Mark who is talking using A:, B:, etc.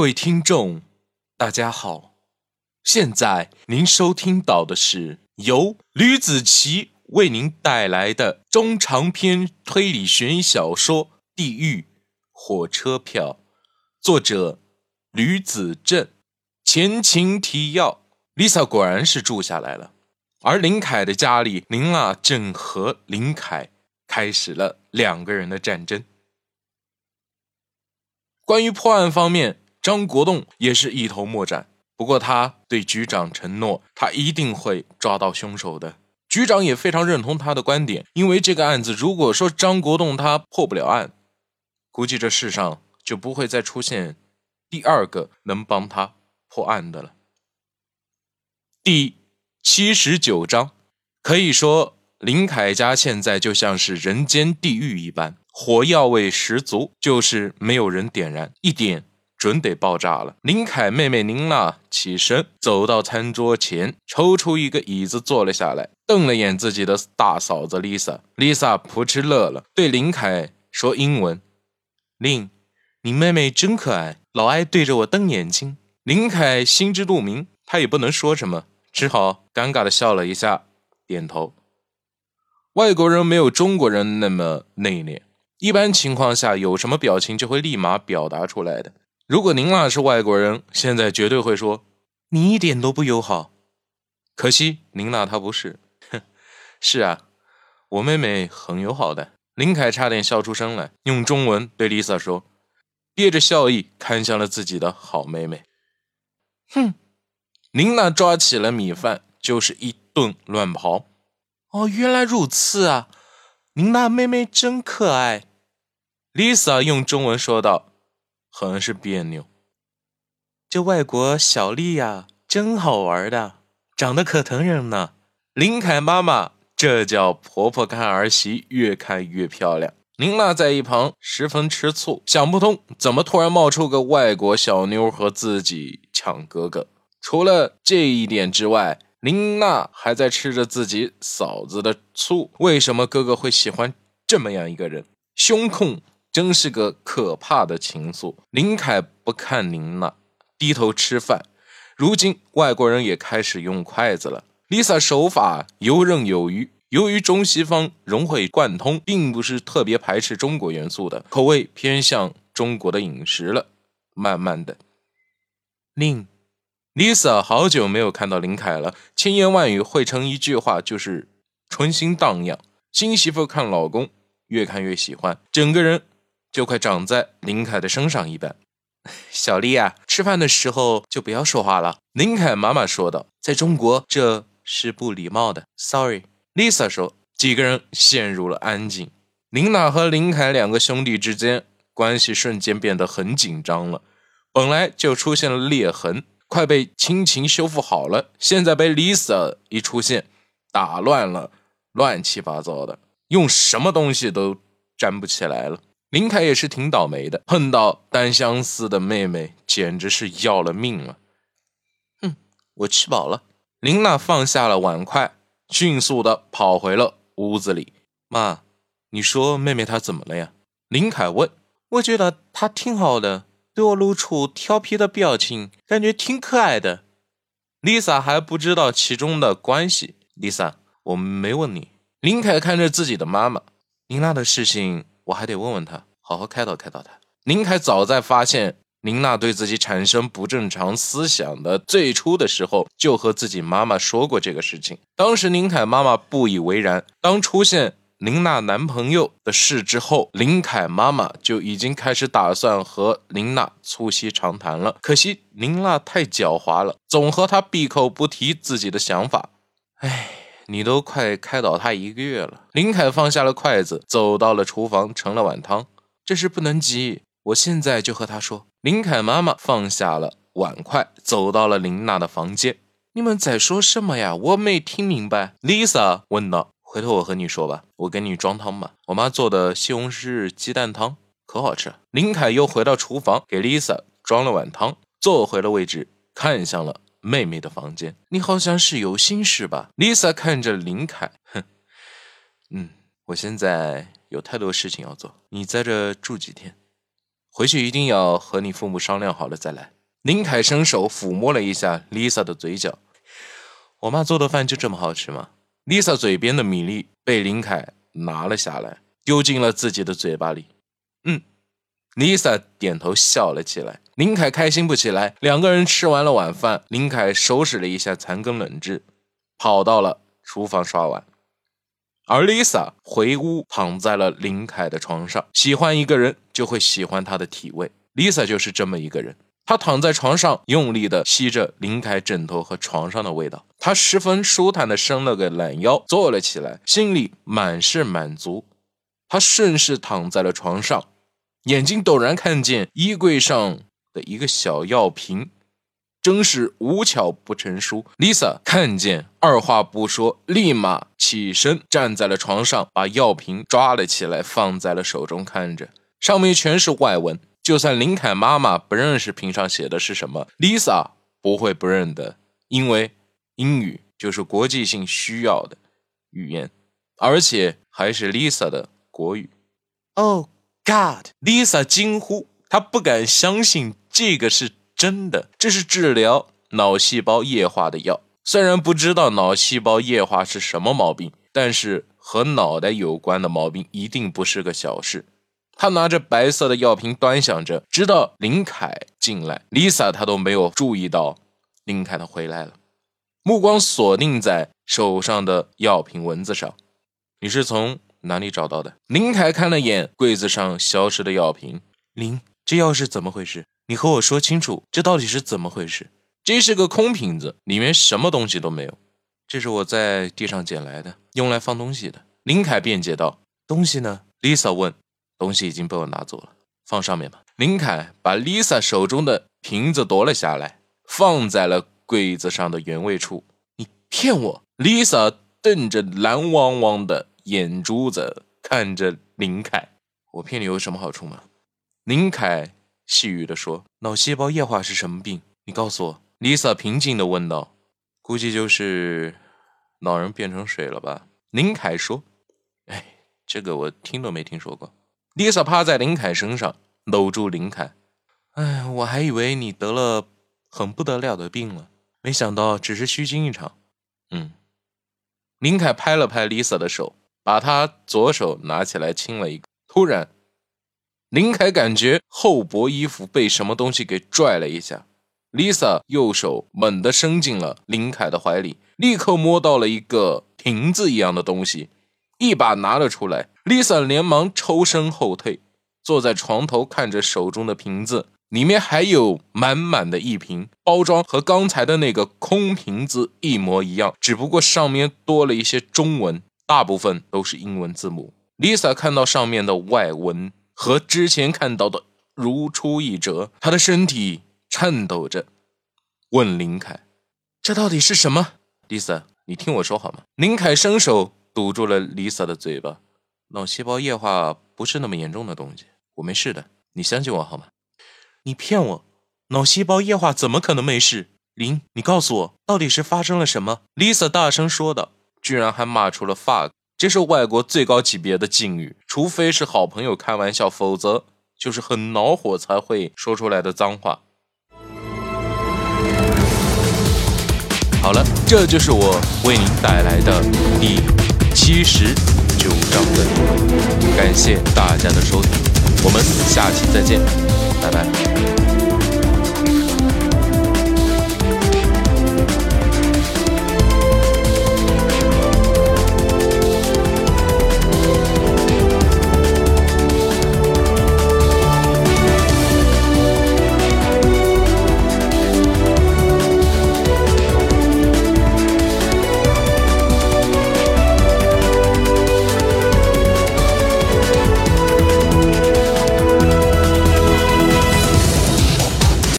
A: 各位听众，大家好！现在您收听到的是由吕子奇为您带来的中长篇推理悬疑小说《地狱火车票》，作者吕子正。前情提要：Lisa 果然是住下来了，而林凯的家里，林娜正和林凯开始了两个人的战争。关于破案方面，张国栋也是一头莫展。不过他对局长承诺，他一定会抓到凶手的。局长也非常认同他的观点，因为这个案子，如果说张国栋他破不了案，估计这世上就不会再出现第二个能帮他破案的了。第七十九章，可以说林凯家现在就像是人间地狱一般。火药味十足，就是没有人点燃，一点准得爆炸了。林凯妹妹宁娜起身走到餐桌前，抽出一个椅子坐了下来，瞪了眼自己的大嫂子 Lisa。Lisa 扑哧乐了，对林凯说英文：“林，你妹妹真可爱，老爱对着我瞪眼睛。”林凯心知肚明，他也不能说什么，只好尴尬的笑了一下，点头。外国人没有中国人那么内敛。一般情况下，有什么表情就会立马表达出来的。如果您那是外国人，现在绝对会说你一点都不友好。可惜您娜她不是，哼，是啊，我妹妹很友好的。林凯差点笑出声来，用中文对 Lisa 说，憋着笑意看向了自己的好妹妹。哼，林娜抓起了米饭就是一顿乱刨。哦，原来如此啊，林娜妹妹真可爱。Lisa 用中文说道：“很是别扭。这外国小丽呀，真好玩的，长得可疼人呢。”林凯妈妈，这叫婆婆看儿媳越看越漂亮。林娜在一旁十分吃醋，想不通怎么突然冒出个外国小妞和自己抢哥哥。除了这一点之外，林娜还在吃着自己嫂子的醋。为什么哥哥会喜欢这么样一个人？胸控。真是个可怕的情愫。林凯不看您了，低头吃饭。如今外国人也开始用筷子了。Lisa 手法游刃有余。由于中西方融会贯通，并不是特别排斥中国元素的，口味偏向中国的饮食了。慢慢的，令 Lisa 好久没有看到林凯了，千言万语汇成一句话，就是春心荡漾。新媳妇看老公，越看越喜欢，整个人。就快长在林凯的身上一般。小丽啊，吃饭的时候就不要说话了。林凯妈妈说道：“在中国这是不礼貌的。” Sorry。Lisa 说。几个人陷入了安静。林娜和林凯两个兄弟之间关系瞬间变得很紧张了。本来就出现了裂痕，快被亲情修复好了，现在被 Lisa 一出现，打乱了，乱七八糟的，用什么东西都粘不起来了。林凯也是挺倒霉的，碰到单相思的妹妹，简直是要了命了。哼，我吃饱了。林娜放下了碗筷，迅速的跑回了屋子里。妈，你说妹妹她怎么了呀？林凯问。我觉得她挺好的，对我露出调皮的表情，感觉挺可爱的。Lisa 还不知道其中的关系。Lisa，我没问你。林凯看着自己的妈妈，林娜的事情。我还得问问他，好好开导开导他。林凯早在发现林娜对自己产生不正常思想的最初的时候，就和自己妈妈说过这个事情。当时林凯妈妈不以为然。当出现林娜男朋友的事之后，林凯妈妈就已经开始打算和林娜促膝长谈了。可惜林娜太狡猾了，总和他闭口不提自己的想法。唉。你都快开导他一个月了。林凯放下了筷子，走到了厨房，盛了碗汤。这事不能急，我现在就和他说。林凯妈妈放下了碗筷，走到了林娜的房间。你们在说什么呀？我没听明白。Lisa 问道。回头我和你说吧，我给你装汤吧。我妈做的西红柿鸡蛋汤可好吃。林凯又回到厨房，给 Lisa 装了碗汤，坐回了位置，看向了。妹妹的房间，你好像是有心事吧？Lisa 看着林凯，哼，嗯，我现在有太多事情要做，你在这住几天，回去一定要和你父母商量好了再来。林凯伸手抚摸了一下 Lisa 的嘴角，我妈做的饭就这么好吃吗？Lisa 嘴边的米粒被林凯拿了下来，丢进了自己的嘴巴里。嗯，Lisa 点头笑了起来。林凯开心不起来。两个人吃完了晚饭，林凯收拾了一下残羹冷炙，跑到了厨房刷碗。而 Lisa 回屋躺在了林凯的床上。喜欢一个人，就会喜欢他的体味。Lisa 就是这么一个人。她躺在床上，用力地吸着林凯枕头和床上的味道。她十分舒坦地伸了个懒腰，坐了起来，心里满是满足。她顺势躺在了床上，眼睛陡然看见衣柜上的一个小药瓶。真是无巧不成书。Lisa 看见，二话不说，立马起身站在了床上，把药瓶抓了起来，放在了手中，看着上面全是外文。就算林凯妈妈不认识瓶上写的是什么，Lisa 不会不认得，因为英语就是国际性需要的语言，而且还是 Lisa 的国语。Oh God！Lisa 惊呼，她不敢相信这个是。真的，这是治疗脑细胞液化的药。虽然不知道脑细胞液化是什么毛病，但是和脑袋有关的毛病一定不是个小事。他拿着白色的药瓶端详着，直到林凯进来，Lisa 他都没有注意到林凯他回来了，目光锁定在手上的药瓶文字上。你是从哪里找到的？林凯看了眼柜子上消失的药瓶，林，这药是怎么回事？你和我说清楚，这到底是怎么回事？这是个空瓶子，里面什么东西都没有。这是我在地上捡来的，用来放东西的。林凯辩解道：“东西呢？”Lisa 问：“东西已经被我拿走了，放上面吧。”林凯把 Lisa 手中的瓶子夺了下来，放在了柜子上的原位处。你骗我！Lisa 瞪着蓝汪汪的眼珠子看着林凯：“我骗你有什么好处吗？”林凯。细语的说：“脑细胞液化是什么病？你告诉我。”Lisa 平静的问道。“估计就是脑人变成水了吧？”林凯说。“哎，这个我听都没听说过。”Lisa 趴在林凯身上，搂住林凯。“哎，我还以为你得了很不得了的病了，没想到只是虚惊一场。”嗯。林凯拍了拍 Lisa 的手，把她左手拿起来亲了一个。突然。林凯感觉后脖衣服被什么东西给拽了一下，Lisa 右手猛地伸进了林凯的怀里，立刻摸到了一个瓶子一样的东西，一把拿了出来。Lisa 连忙抽身后退，坐在床头看着手中的瓶子，里面还有满满的一瓶，包装和刚才的那个空瓶子一模一样，只不过上面多了一些中文，大部分都是英文字母。Lisa 看到上面的外文。和之前看到的如出一辙，他的身体颤抖着，问林凯：“这到底是什么？”Lisa，你听我说好吗？林凯伸手堵住了 Lisa 的嘴巴。脑细胞液化不是那么严重的东西，我没事的，你相信我好吗？你骗我！脑细胞液化怎么可能没事？林，你告诉我，到底是发生了什么？Lisa 大声说道，居然还骂出了 fuck。这是外国最高级别的禁语，除非是好朋友开玩笑，否则就是很恼火才会说出来的脏话。好了，这就是我为您带来的第七十九章的内容，感谢大家的收听，我们下期再见，拜拜。